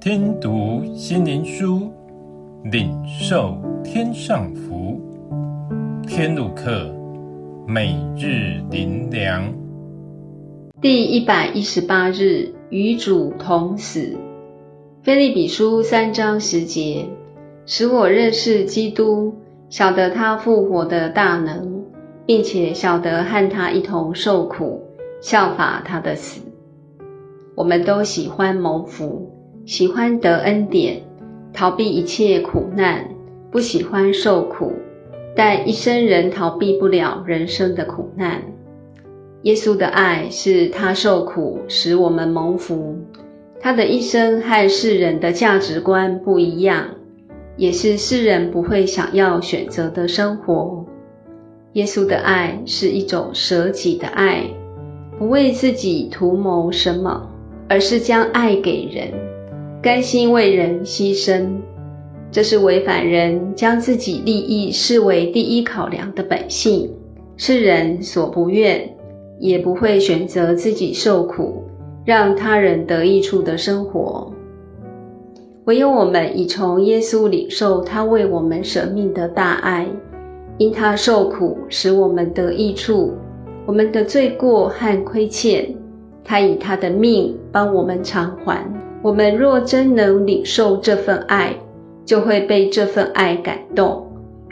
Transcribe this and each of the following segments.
听读心灵书，领受天上福。天路客，每日灵粮，第一百一十八日，与主同死。腓立比书三章十节，使我认识基督，晓得他复活的大能，并且晓得和他一同受苦，效法他的死。我们都喜欢蒙福，喜欢得恩典，逃避一切苦难，不喜欢受苦，但一生人逃避不了人生的苦难。耶稣的爱是他受苦，使我们蒙福。他的一生和世人的价值观不一样，也是世人不会想要选择的生活。耶稣的爱是一种舍己的爱，不为自己图谋什么。而是将爱给人，甘心为人牺牲，这是违反人将自己利益视为第一考量的本性，是人所不愿，也不会选择自己受苦，让他人得益处的生活。唯有我们已从耶稣领受他为我们舍命的大爱，因他受苦，使我们得益处，我们的罪过和亏欠。他以他的命帮我们偿还。我们若真能领受这份爱，就会被这份爱感动，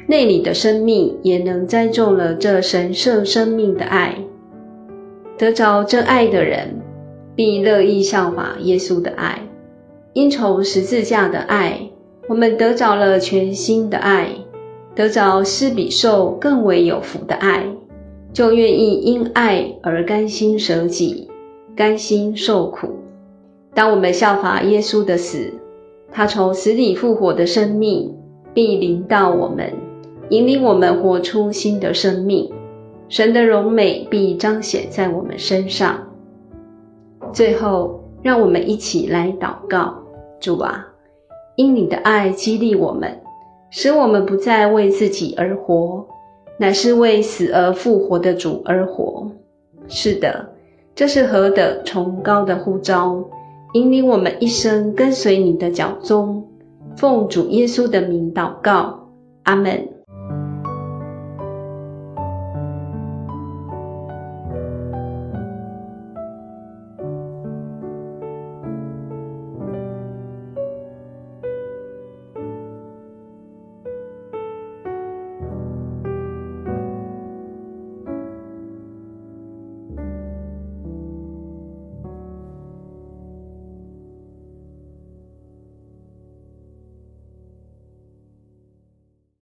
内里的生命也能栽种了这神圣生命的爱。得着真爱的人，必乐意效法耶稣的爱。因从十字架的爱，我们得着了全新的爱，得着施比受更为有福的爱，就愿意因爱而甘心舍己。甘心受苦。当我们效法耶稣的死，他从死里复活的生命必临到我们，引领我们活出新的生命。神的荣美必彰显在我们身上。最后，让我们一起来祷告：主啊，因你的爱激励我们，使我们不再为自己而活，乃是为死而复活的主而活。是的。这是何的崇高的呼召，引领我们一生跟随你的脚踪。奉主耶稣的名祷告，阿门。